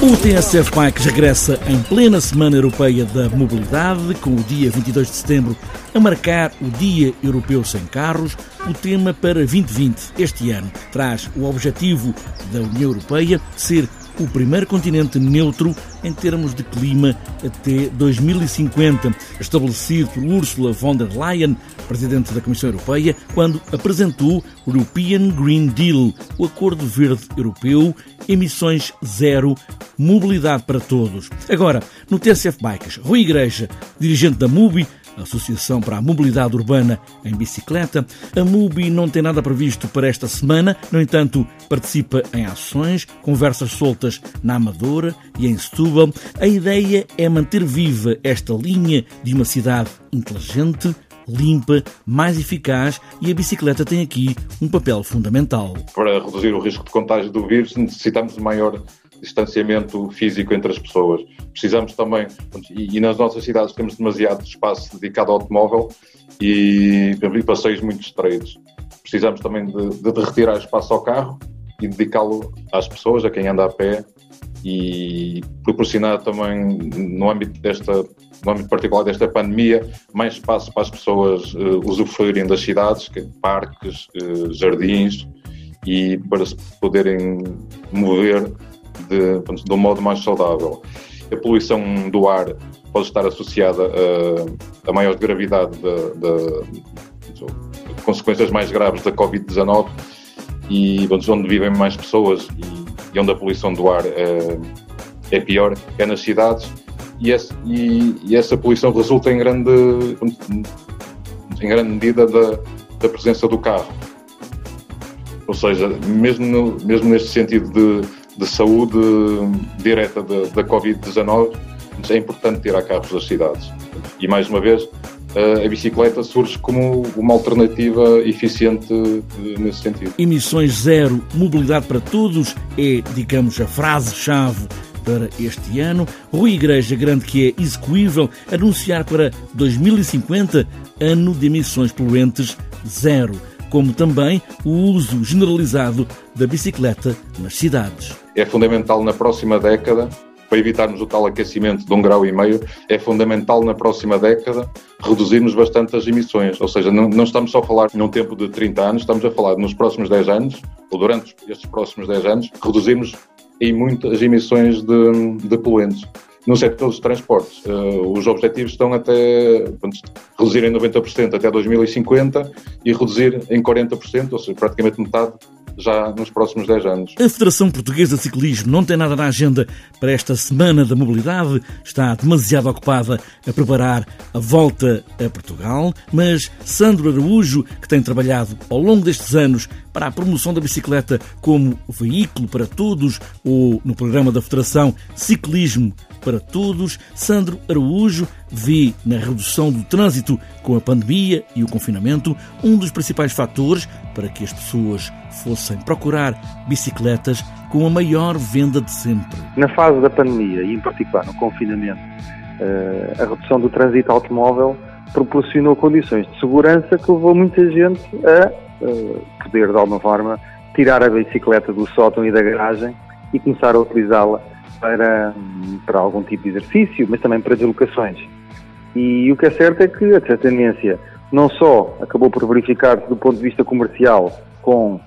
O TSF Bikes regressa em plena Semana Europeia da Mobilidade, com o dia 22 de setembro a marcar o Dia Europeu Sem Carros. O tema para 2020, este ano, traz o objetivo da União Europeia ser o primeiro continente neutro em termos de clima até 2050, estabelecido por Ursula von der Leyen, Presidente da Comissão Europeia, quando apresentou o European Green Deal, o Acordo Verde Europeu, emissões zero, mobilidade para todos. Agora, no TCF Bikes, Rui Igreja, dirigente da MUBI, Associação para a Mobilidade Urbana em Bicicleta. A MUBI não tem nada previsto para esta semana, no entanto, participa em ações, conversas soltas na Amadora e em Setúbal. A ideia é manter viva esta linha de uma cidade inteligente, limpa, mais eficaz e a bicicleta tem aqui um papel fundamental. Para reduzir o risco de contágio do vírus, necessitamos de maior distanciamento físico entre as pessoas. Precisamos também, e, nas nossas cidades temos demasiado espaço dedicado ao automóvel e, passeios muito estreitos. Precisamos também de, de retirar espaço ao carro e dedicá-lo às pessoas, a quem anda a pé e proporcionar também, no âmbito, desta, no âmbito particular desta pandemia, mais espaço para as pessoas uh, usufruírem das cidades, que, parques, uh, jardins, e para se poderem mover de, de um modo mais saudável. A poluição do ar pode estar associada a, a maior gravidade de, de, de, consequências mais graves da Covid-19 e onde vivem mais pessoas e, e, onde a poluição do ar é, é pior é nas cidades e, esse, e, e, essa poluição resulta em grande, em grande medida da, da presença do carro. Ou seja, mesmo, no, mesmo neste sentido de de saúde direta da Covid-19, é importante tirar carros das cidades. E mais uma vez, a bicicleta surge como uma alternativa eficiente eh, nesse sentido. Emissões zero, mobilidade para todos é, digamos, a frase-chave para este ano. Rui Igreja Grande, que é execuível, anunciar para 2050 ano de emissões poluentes zero como também o uso generalizado da bicicleta nas cidades. É fundamental na próxima década para evitarmos o tal aquecimento de um grau e meio, é fundamental na próxima década reduzirmos bastante as emissões. Ou seja, não, não, estamos só a falar num tempo de 30 anos, estamos a falar nos próximos 10 anos, ou durante estes próximos 10 anos, reduzirmos em muito as emissões de, de poluentes no setor dos transportes. Uh, os objetivos estão até reduzir em 90% até 2050 e reduzir em 40%, ou seja, praticamente metade já nos próximos 10 anos. A Federação Portuguesa de Ciclismo não tem nada na agenda para esta Semana da Mobilidade, está demasiado ocupada a preparar a volta a Portugal, mas Sandro Araújo, que tem trabalhado ao longo destes anos para a promoção da bicicleta como veículo para todos ou no programa da Federação Ciclismo para todos, Sandro Araújo vê na redução do trânsito com a pandemia e o confinamento um dos principais fatores para que as pessoas fossem procurar bicicletas com a maior venda de sempre. Na fase da pandemia e em particular no confinamento, eh, a redução do trânsito automóvel proporcionou condições de segurança que levou muita gente a eh, poder, de alguma forma, tirar a bicicleta do sótão e da garagem e começar a utilizá-la para, para algum tipo de exercício, mas também para deslocações. E o que é certo é que a tendência não só acabou por verificar-se do ponto de vista comercial com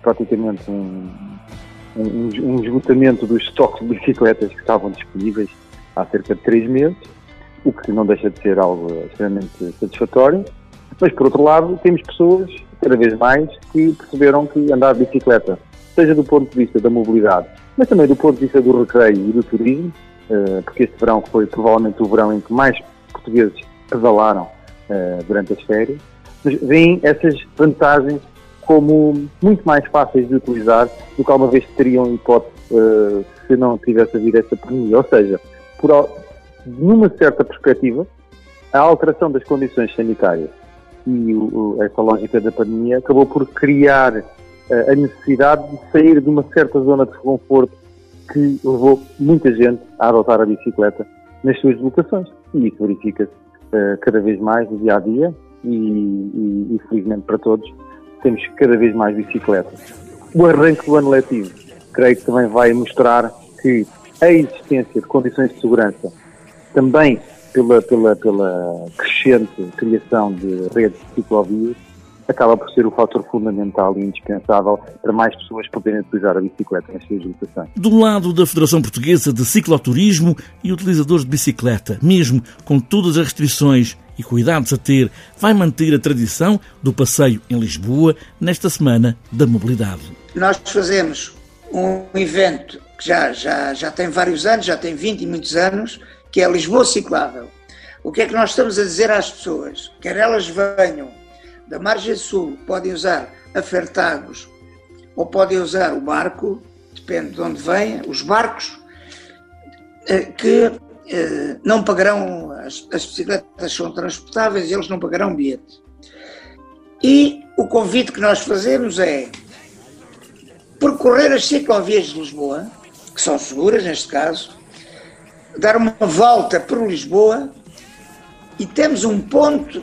praticamente um, um, um, esgotamento dos estoques de bicicletas que estavam disponíveis há cerca de três meses, o que não deixa de ser algo extremamente satisfatório, mas por outro lado temos pessoas, cada vez mais, que perceberam que andar de bicicleta, seja do ponto de vista da mobilidade, mas também do ponto de vista do recreio e do turismo, eh, porque este verão foi provavelmente o verão em que mais portugueses pedalaram eh, durante as férias, mas veem essas vantagens como muito mais fáceis de utilizar do que alguma vez teriam hipótese uh, se não tivesse havido essa pandemia. Ou seja, por, numa certa perspectiva, a alteração das condições sanitárias e o, esta lógica da pandemia acabou por criar uh, a necessidade de sair de uma certa zona de conforto que levou muita gente a adotar a bicicleta nas suas deslocações. E isso verifica-se uh, cada vez mais no dia a dia e, e, e, felizmente para todos, temos cada vez mais bicicletas. O arranque do ano letivo, creio que também vai mostrar que a existência de condições de segurança também pela, pela, pela crescente criação de redes de ciclovias, acaba por ser o fator fundamental e indispensável para mais pessoas poderem utilizar a bicicleta nas suas locações. Do lado da Federação Portuguesa de Cicloturismo e utilizadores de bicicleta, mesmo com todas as restrições e cuidados a ter, vai manter a tradição do passeio em Lisboa nesta Semana da Mobilidade. Nós fazemos um evento que já, já, já tem vários anos, já tem 20 e muitos anos, que é Lisboa Ciclável. O que é que nós estamos a dizer às pessoas? Quer elas venham da margem sul, podem usar a Fertagos ou podem usar o barco, depende de onde venham, os barcos, eh, que eh, não pagarão, as, as bicicletas são transportáveis e eles não pagarão bilhete. E o convite que nós fazemos é percorrer as ciclovias de Lisboa, que são seguras neste caso, dar uma volta por Lisboa e temos um ponto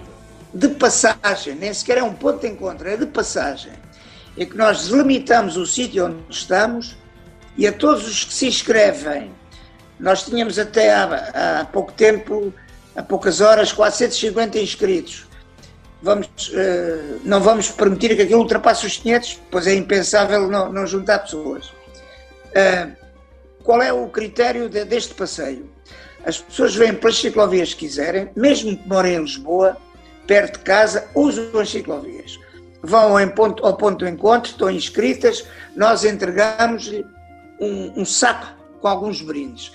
de passagem, nem sequer é um ponto de encontro, é de passagem. É que nós delimitamos o sítio onde estamos e a todos os que se inscrevem, nós tínhamos até há, há pouco tempo, há poucas horas, 450 inscritos. Vamos, uh, não vamos permitir que aquilo ultrapasse os 500, pois é impensável não, não juntar pessoas. Uh, qual é o critério de, deste passeio? As pessoas vêm pelas ciclovias que quiserem, mesmo que morem em Lisboa, perto de casa, usam as ciclovias. Vão ao ponto, ao ponto do encontro, estão inscritas, nós entregamos-lhe um, um, saco com alguns brindes.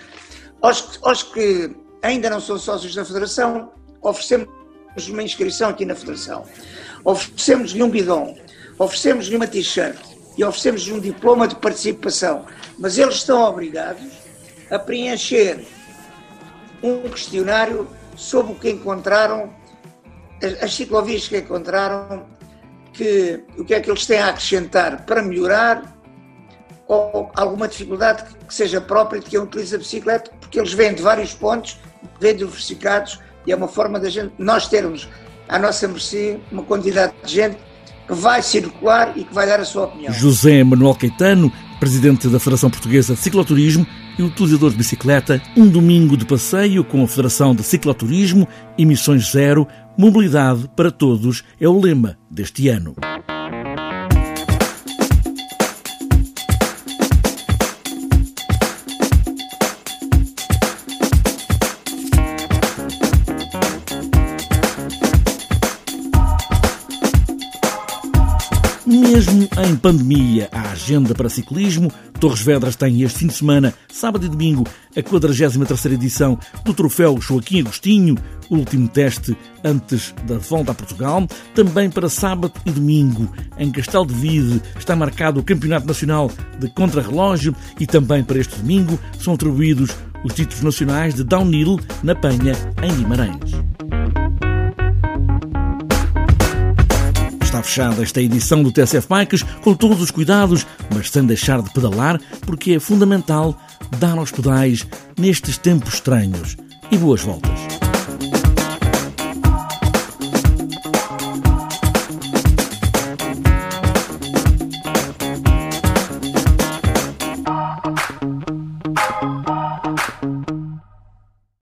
Aos, aos que ainda não são sócios da Federação, oferecemos uma inscrição aqui na Federação. Oferecemos-lhe um bidão, oferecemos-lhe uma t-shirt e oferecemos-lhe um diploma de participação mas eles estão obrigados a preencher um questionário sobre o que encontraram, as ciclovias que encontraram, que, o que é que eles têm a acrescentar para melhorar ou alguma dificuldade que seja própria de quem utiliza a bicicleta, porque eles vêm de vários pontos, vêm diversificados e é uma forma da gente, nós termos à nossa mercê uma quantidade de gente que vai circular e que vai dar a sua opinião. José Manuel Caetano presidente da Federação Portuguesa de Cicloturismo e utilizador de bicicleta, um domingo de passeio com a Federação de Cicloturismo, emissões zero, mobilidade para todos é o lema deste ano. Mesmo em pandemia, a agenda para ciclismo, Torres Vedras tem este fim de semana, sábado e domingo, a 43 edição do Troféu Joaquim Agostinho, último teste antes da volta a Portugal. Também para sábado e domingo, em Castelo de Vide, está marcado o Campeonato Nacional de Contrarrelógio e também para este domingo são atribuídos os títulos nacionais de Downhill na Penha, em Guimarães. Está fechada esta edição do TSF Bikes com todos os cuidados, mas sem deixar de pedalar, porque é fundamental dar aos pedais nestes tempos estranhos. E boas voltas!